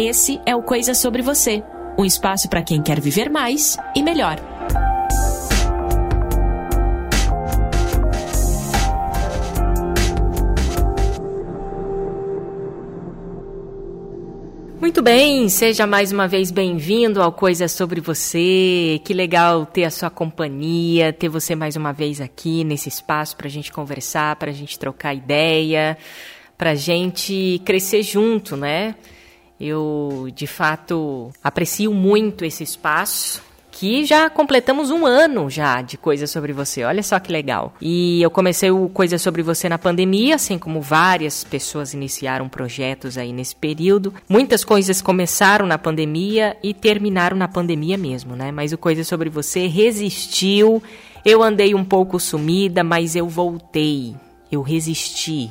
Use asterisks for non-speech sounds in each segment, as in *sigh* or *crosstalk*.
Esse é o Coisa Sobre Você um espaço para quem quer viver mais e melhor. Muito bem, seja mais uma vez bem-vindo ao Coisa Sobre Você. Que legal ter a sua companhia, ter você mais uma vez aqui nesse espaço para a gente conversar, para a gente trocar ideia, para a gente crescer junto, né? Eu, de fato, aprecio muito esse espaço que já completamos um ano já de Coisa Sobre Você. Olha só que legal. E eu comecei o Coisa Sobre Você na pandemia, assim como várias pessoas iniciaram projetos aí nesse período. Muitas coisas começaram na pandemia e terminaram na pandemia mesmo, né? Mas o Coisa Sobre Você resistiu. Eu andei um pouco sumida, mas eu voltei. Eu resisti.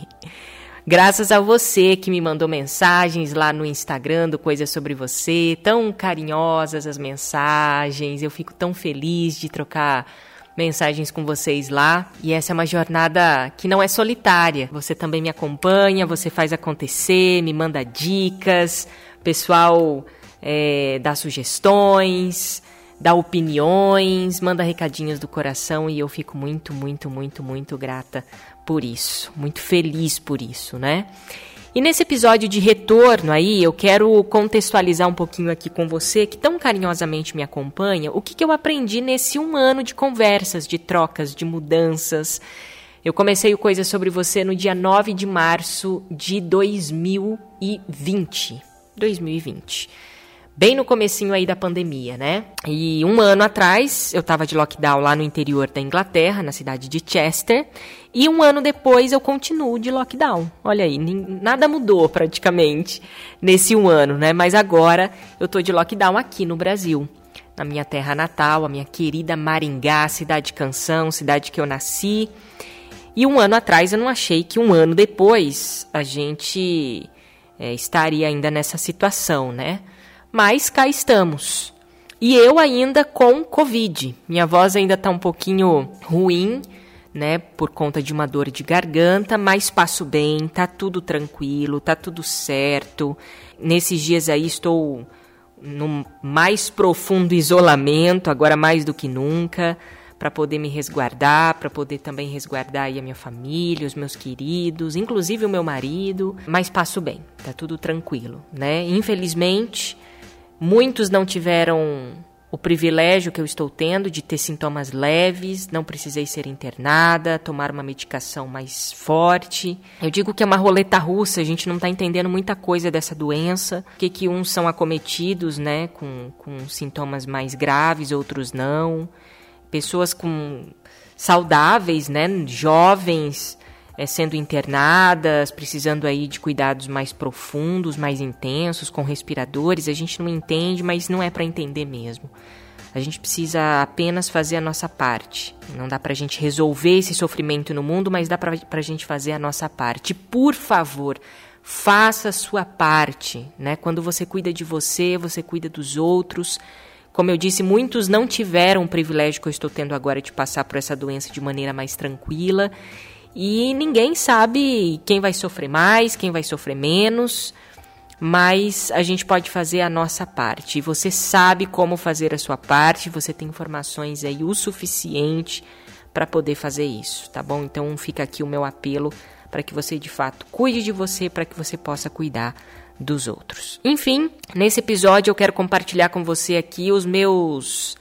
Graças a você que me mandou mensagens lá no Instagram do Coisa Sobre Você, tão carinhosas as mensagens, eu fico tão feliz de trocar mensagens com vocês lá. E essa é uma jornada que não é solitária. Você também me acompanha, você faz acontecer, me manda dicas, pessoal é, dá sugestões, dá opiniões, manda recadinhos do coração e eu fico muito, muito, muito, muito grata por isso, muito feliz por isso, né? E nesse episódio de retorno aí, eu quero contextualizar um pouquinho aqui com você, que tão carinhosamente me acompanha, o que, que eu aprendi nesse um ano de conversas, de trocas, de mudanças. Eu comecei o Coisa Sobre Você no dia 9 de março de 2020. 2020 bem no comecinho aí da pandemia, né? E um ano atrás eu estava de lockdown lá no interior da Inglaterra, na cidade de Chester, e um ano depois eu continuo de lockdown. Olha aí, nada mudou praticamente nesse um ano, né? Mas agora eu tô de lockdown aqui no Brasil. Na minha terra natal, a minha querida Maringá, cidade canção, cidade que eu nasci. E um ano atrás eu não achei que um ano depois a gente é, estaria ainda nessa situação, né? Mas cá estamos. E eu ainda com Covid. Minha voz ainda está um pouquinho ruim, né, por conta de uma dor de garganta, mas passo bem, tá tudo tranquilo, tá tudo certo. Nesses dias aí estou no mais profundo isolamento, agora mais do que nunca, para poder me resguardar, para poder também resguardar aí a minha família, os meus queridos, inclusive o meu marido, mas passo bem, tá tudo tranquilo, né? Infelizmente, muitos não tiveram o privilégio que eu estou tendo de ter sintomas leves, não precisei ser internada, tomar uma medicação mais forte. Eu digo que é uma roleta russa, a gente não está entendendo muita coisa dessa doença, que que uns são acometidos, né, com, com sintomas mais graves, outros não. Pessoas com saudáveis, né, jovens, é, sendo internadas, precisando aí de cuidados mais profundos, mais intensos, com respiradores. A gente não entende, mas não é para entender mesmo. A gente precisa apenas fazer a nossa parte. Não dá para a gente resolver esse sofrimento no mundo, mas dá para a gente fazer a nossa parte. Por favor, faça a sua parte. Né? Quando você cuida de você, você cuida dos outros. Como eu disse, muitos não tiveram o privilégio que eu estou tendo agora de passar por essa doença de maneira mais tranquila. E ninguém sabe quem vai sofrer mais, quem vai sofrer menos, mas a gente pode fazer a nossa parte. Você sabe como fazer a sua parte, você tem informações aí o suficiente para poder fazer isso, tá bom? Então fica aqui o meu apelo para que você de fato cuide de você, para que você possa cuidar dos outros. Enfim, nesse episódio eu quero compartilhar com você aqui os meus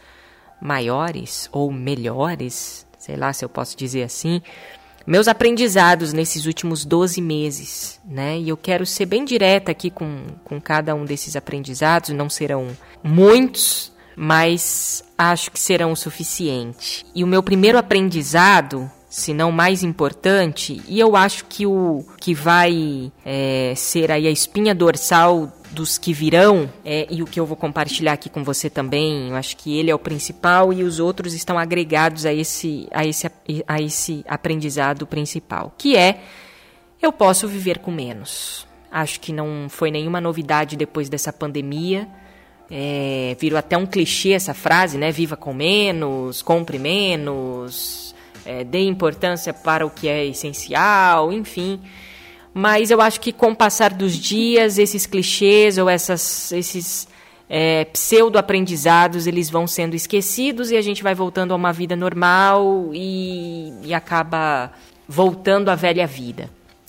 maiores ou melhores, sei lá se eu posso dizer assim, meus aprendizados nesses últimos 12 meses, né? E eu quero ser bem direta aqui com, com cada um desses aprendizados, não serão muitos, mas acho que serão o suficiente. E o meu primeiro aprendizado, se não mais importante, e eu acho que o que vai é, ser aí a espinha dorsal dos que virão, é, e o que eu vou compartilhar aqui com você também, eu acho que ele é o principal e os outros estão agregados a esse, a esse, a esse aprendizado principal, que é eu posso viver com menos. Acho que não foi nenhuma novidade depois dessa pandemia. É, virou até um clichê essa frase, né? Viva com menos, compre menos, é, dê importância para o que é essencial, enfim. Mas eu acho que com o passar dos dias, esses clichês ou essas, esses é, pseudo-aprendizados, eles vão sendo esquecidos e a gente vai voltando a uma vida normal e, e acaba voltando à velha vida.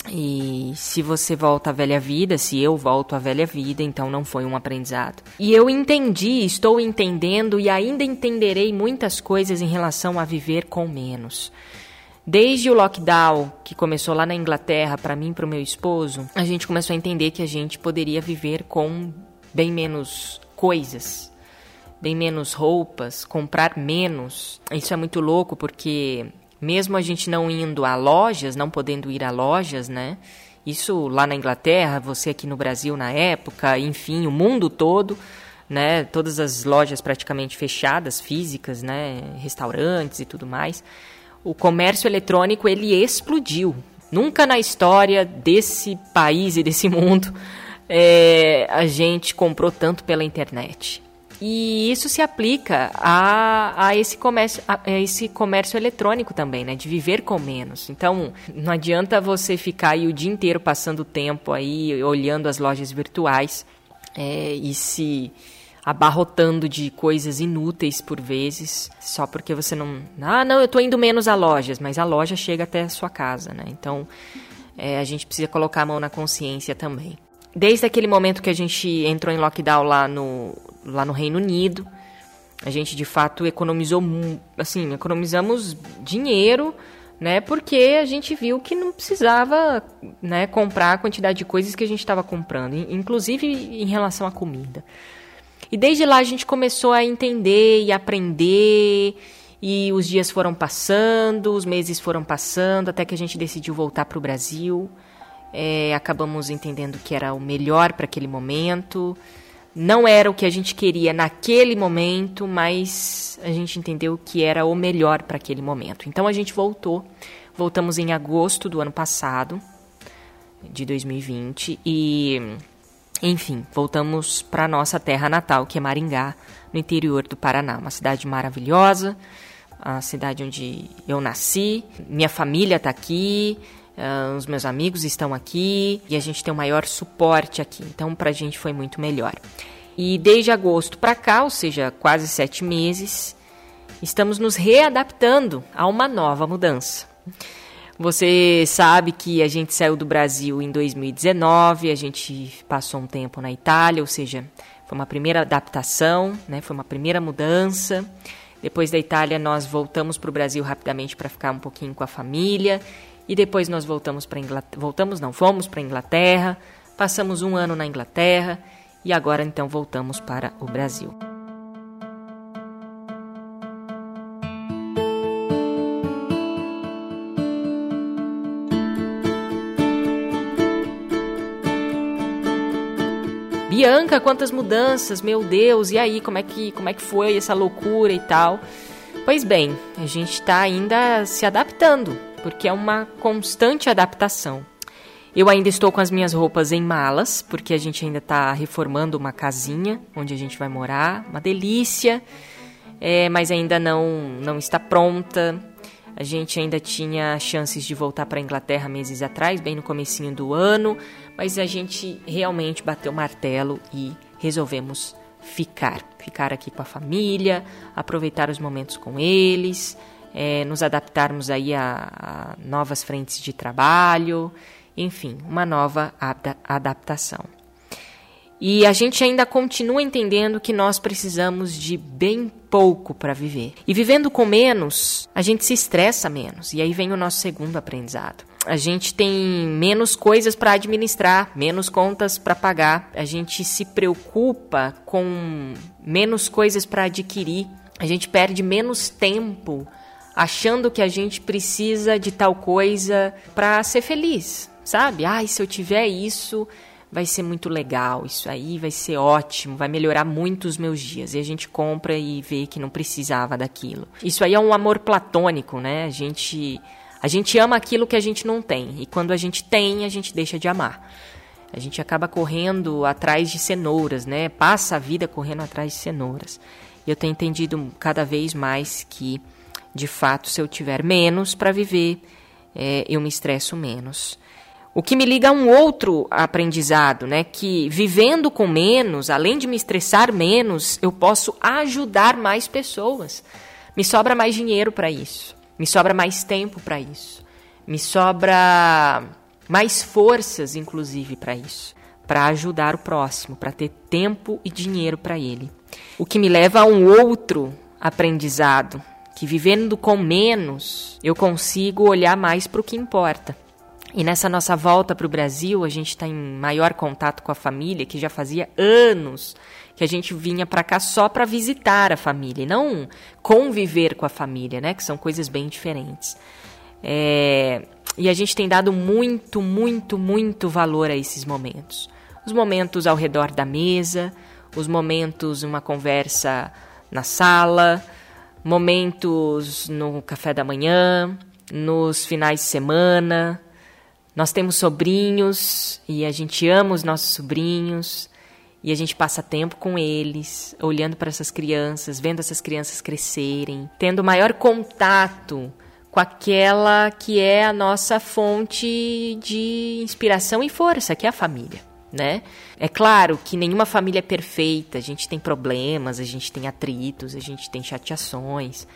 E se você volta à velha vida, se eu volto à velha vida, então não foi um aprendizado. E eu entendi, estou entendendo e ainda entenderei muitas coisas em relação a viver com menos. Desde o lockdown, que começou lá na Inglaterra, para mim e para o meu esposo, a gente começou a entender que a gente poderia viver com bem menos coisas, bem menos roupas, comprar menos. Isso é muito louco porque mesmo a gente não indo a lojas, não podendo ir a lojas, né? Isso lá na Inglaterra, você aqui no Brasil na época, enfim, o mundo todo, né? Todas as lojas praticamente fechadas, físicas, né? Restaurantes e tudo mais. O comércio eletrônico ele explodiu. Nunca na história desse país e desse *laughs* mundo é, a gente comprou tanto pela internet. E isso se aplica a, a, esse, comércio, a, esse comércio eletrônico também, né? De viver com menos. Então, não adianta você ficar aí o dia inteiro passando tempo aí olhando as lojas virtuais é, e se abarrotando de coisas inúteis por vezes, só porque você não. Ah, não, eu estou indo menos a lojas, mas a loja chega até a sua casa, né? Então, é, a gente precisa colocar a mão na consciência também desde aquele momento que a gente entrou em lockdown lá no, lá no Reino Unido, a gente de fato economizou, assim, economizamos dinheiro, né? Porque a gente viu que não precisava, né, comprar a quantidade de coisas que a gente estava comprando, inclusive em relação à comida. E desde lá a gente começou a entender e aprender, e os dias foram passando, os meses foram passando, até que a gente decidiu voltar para o Brasil. É, acabamos entendendo que era o melhor para aquele momento. Não era o que a gente queria naquele momento, mas a gente entendeu que era o melhor para aquele momento. Então a gente voltou. Voltamos em agosto do ano passado, de 2020, e enfim, voltamos para nossa terra natal, que é Maringá, no interior do Paraná, uma cidade maravilhosa, a cidade onde eu nasci, minha família está aqui, Uh, os meus amigos estão aqui e a gente tem o um maior suporte aqui. Então, para a gente foi muito melhor. E desde agosto para cá, ou seja, quase sete meses, estamos nos readaptando a uma nova mudança. Você sabe que a gente saiu do Brasil em 2019, a gente passou um tempo na Itália, ou seja, foi uma primeira adaptação, né? foi uma primeira mudança. Depois da Itália, nós voltamos para o Brasil rapidamente para ficar um pouquinho com a família e depois nós voltamos para Inglaterra, voltamos não, fomos para Inglaterra, passamos um ano na Inglaterra e agora então voltamos para o Brasil. Bianca, quantas mudanças, meu Deus, e aí, como é que, como é que foi essa loucura e tal? Pois bem, a gente está ainda se adaptando, porque é uma constante adaptação. Eu ainda estou com as minhas roupas em malas, porque a gente ainda está reformando uma casinha onde a gente vai morar, uma delícia, é, mas ainda não, não está pronta. A gente ainda tinha chances de voltar para a Inglaterra meses atrás, bem no comecinho do ano, mas a gente realmente bateu martelo e resolvemos ficar, ficar aqui com a família, aproveitar os momentos com eles, é, nos adaptarmos aí a, a, novas frentes de trabalho, enfim, uma nova adaptação. E a gente ainda continua entendendo que nós precisamos de bem pouco para viver. E vivendo com menos, a gente se estressa menos. E aí vem o nosso segundo aprendizado. A gente tem menos coisas para administrar, menos contas para pagar. A gente se preocupa com menos coisas para adquirir. A gente perde menos tempo achando que a gente precisa de tal coisa para ser feliz, sabe? Ai, se eu tiver isso, vai ser muito legal, isso aí vai ser ótimo, vai melhorar muito os meus dias. E a gente compra e vê que não precisava daquilo. Isso aí é um amor platônico, né? A gente a gente ama aquilo que a gente não tem, e quando a gente tem, a gente deixa de amar. A gente acaba correndo atrás de cenouras, né? Passa a vida correndo atrás de cenouras. E eu tenho entendido cada vez mais que de fato, se eu tiver menos para viver, é, eu me estresso menos. O que me liga a um outro aprendizado, né? Que vivendo com menos, além de me estressar menos, eu posso ajudar mais pessoas. Me sobra mais dinheiro para isso. Me sobra mais tempo para isso. Me sobra mais forças, inclusive, para isso. Para ajudar o próximo, para ter tempo e dinheiro para ele. O que me leva a um outro aprendizado, que vivendo com menos, eu consigo olhar mais para o que importa. E nessa nossa volta para o Brasil, a gente está em maior contato com a família, que já fazia anos que a gente vinha para cá só para visitar a família, e não conviver com a família, né? Que são coisas bem diferentes. É... E a gente tem dado muito, muito, muito valor a esses momentos. Os momentos ao redor da mesa, os momentos uma conversa na sala, momentos no café da manhã, nos finais de semana, nós temos sobrinhos e a gente ama os nossos sobrinhos e a gente passa tempo com eles, olhando para essas crianças, vendo essas crianças crescerem, tendo maior contato com aquela que é a nossa fonte de inspiração e força, que é a família. Né? É claro que nenhuma família é perfeita, a gente tem problemas, a gente tem atritos, a gente tem chateações,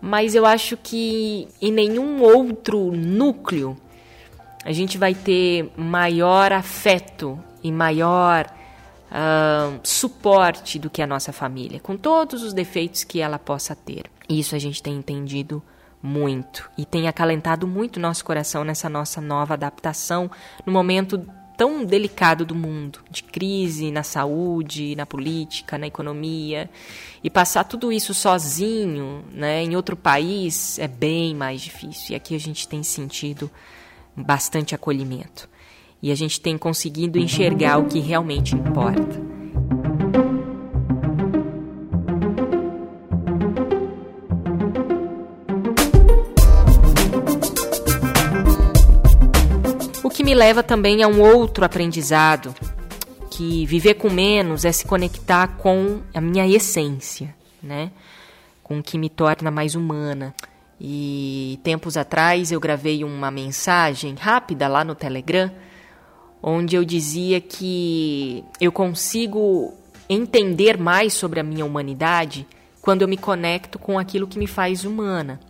mas eu acho que em nenhum outro núcleo a gente vai ter maior afeto e maior uh, suporte do que a nossa família, com todos os defeitos que ela possa ter. Isso a gente tem entendido muito e tem acalentado muito nosso coração nessa nossa nova adaptação no momento tão delicado do mundo, de crise na saúde, na política, na economia, e passar tudo isso sozinho, né, em outro país é bem mais difícil. E aqui a gente tem sentido bastante acolhimento. E a gente tem conseguido enxergar o que realmente importa. O que me leva também a um outro aprendizado, que viver com menos é se conectar com a minha essência, né? Com o que me torna mais humana. E tempos atrás eu gravei uma mensagem rápida lá no Telegram, onde eu dizia que eu consigo entender mais sobre a minha humanidade quando eu me conecto com aquilo que me faz humana.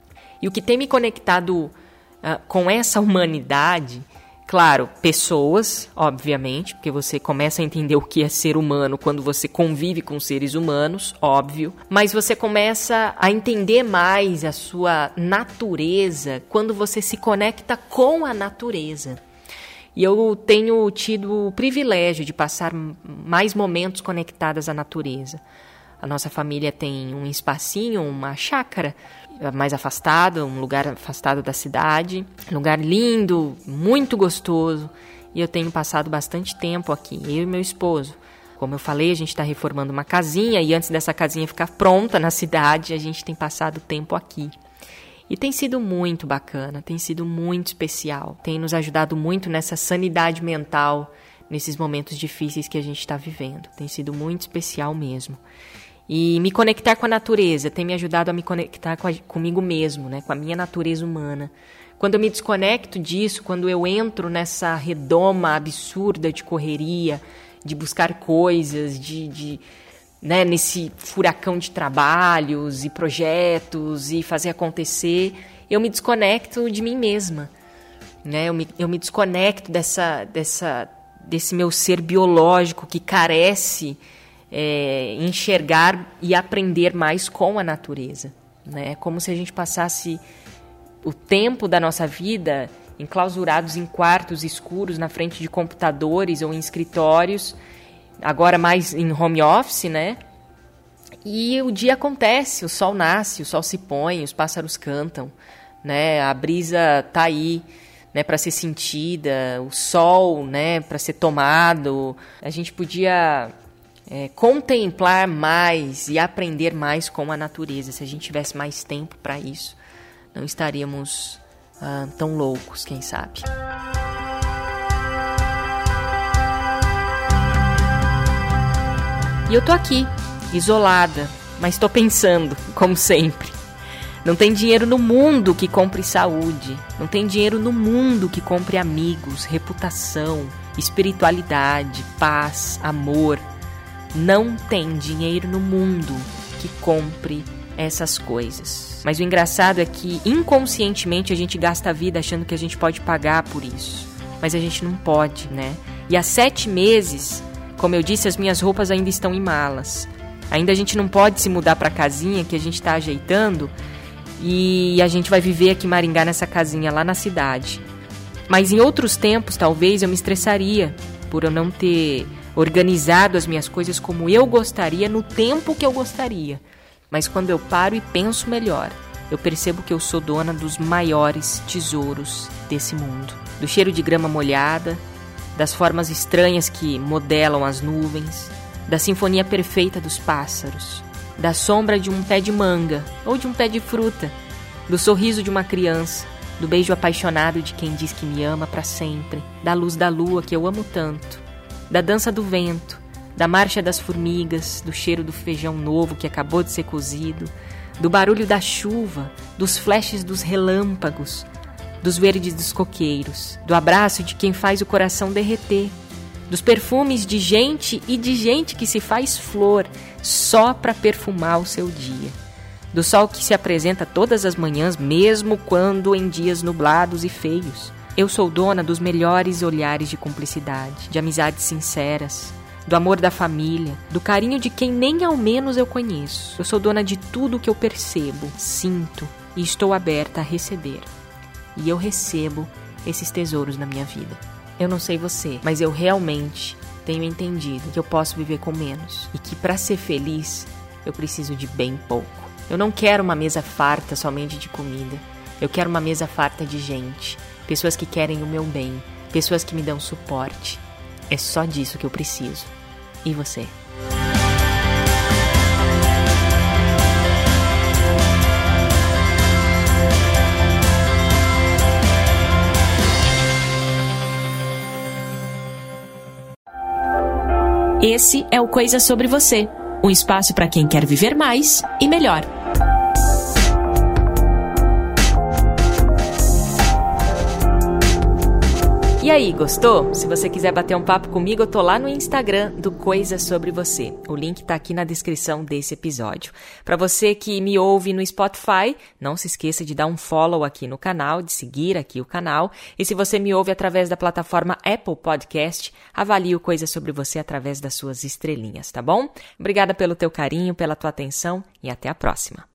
E o que tem me conectado uh, com essa humanidade Claro, pessoas, obviamente, porque você começa a entender o que é ser humano quando você convive com seres humanos, óbvio, mas você começa a entender mais a sua natureza quando você se conecta com a natureza. E eu tenho tido o privilégio de passar mais momentos conectadas à natureza. A nossa família tem um espacinho, uma chácara mais afastado, um lugar afastado da cidade, lugar lindo, muito gostoso. E eu tenho passado bastante tempo aqui, eu e meu esposo. Como eu falei, a gente está reformando uma casinha e antes dessa casinha ficar pronta na cidade, a gente tem passado tempo aqui. E tem sido muito bacana, tem sido muito especial, tem nos ajudado muito nessa sanidade mental, nesses momentos difíceis que a gente está vivendo. Tem sido muito especial mesmo. E me conectar com a natureza tem me ajudado a me conectar com a, comigo mesmo, né? com a minha natureza humana. Quando eu me desconecto disso, quando eu entro nessa redoma absurda de correria, de buscar coisas, de, de né, nesse furacão de trabalhos e projetos e fazer acontecer, eu me desconecto de mim mesma. Né? Eu, me, eu me desconecto dessa, dessa, desse meu ser biológico que carece é, enxergar e aprender mais com a natureza. Né? É como se a gente passasse o tempo da nossa vida enclausurados em quartos escuros na frente de computadores ou em escritórios, agora mais em home office, né? E o dia acontece, o sol nasce, o sol se põe, os pássaros cantam, né? A brisa tá aí, né, para ser sentida, o sol, né, para ser tomado. A gente podia é, contemplar mais e aprender mais com a natureza. Se a gente tivesse mais tempo para isso, não estaríamos ah, tão loucos, quem sabe. E eu tô aqui, isolada, mas tô pensando, *laughs* como sempre. Não tem dinheiro no mundo que compre saúde. Não tem dinheiro no mundo que compre amigos, reputação, espiritualidade, paz, amor. Não tem dinheiro no mundo que compre essas coisas. Mas o engraçado é que inconscientemente a gente gasta a vida achando que a gente pode pagar por isso. Mas a gente não pode, né? E há sete meses, como eu disse, as minhas roupas ainda estão em malas. Ainda a gente não pode se mudar para a casinha que a gente está ajeitando e a gente vai viver aqui em Maringá nessa casinha lá na cidade. Mas em outros tempos, talvez eu me estressaria por eu não ter organizado as minhas coisas como eu gostaria no tempo que eu gostaria. Mas quando eu paro e penso melhor, eu percebo que eu sou dona dos maiores tesouros desse mundo. Do cheiro de grama molhada, das formas estranhas que modelam as nuvens, da sinfonia perfeita dos pássaros, da sombra de um pé de manga ou de um pé de fruta, do sorriso de uma criança, do beijo apaixonado de quem diz que me ama para sempre, da luz da lua que eu amo tanto, da dança do vento, da marcha das formigas, do cheiro do feijão novo que acabou de ser cozido, do barulho da chuva, dos flashes dos relâmpagos, dos verdes dos coqueiros, do abraço de quem faz o coração derreter, dos perfumes de gente e de gente que se faz flor só para perfumar o seu dia. Do sol que se apresenta todas as manhãs, mesmo quando em dias nublados e feios. Eu sou dona dos melhores olhares de cumplicidade, de amizades sinceras, do amor da família, do carinho de quem nem ao menos eu conheço. Eu sou dona de tudo que eu percebo, sinto e estou aberta a receber. E eu recebo esses tesouros na minha vida. Eu não sei você, mas eu realmente tenho entendido que eu posso viver com menos e que para ser feliz eu preciso de bem pouco. Eu não quero uma mesa farta somente de comida. Eu quero uma mesa farta de gente, pessoas que querem o meu bem, pessoas que me dão suporte. É só disso que eu preciso. E você? Esse é o Coisa Sobre Você um espaço para quem quer viver mais e melhor. E aí, gostou? Se você quiser bater um papo comigo, eu tô lá no Instagram do Coisa Sobre Você. O link tá aqui na descrição desse episódio. Para você que me ouve no Spotify, não se esqueça de dar um follow aqui no canal, de seguir aqui o canal. E se você me ouve através da plataforma Apple Podcast, avalie o Coisa Sobre Você através das suas estrelinhas, tá bom? Obrigada pelo teu carinho, pela tua atenção e até a próxima.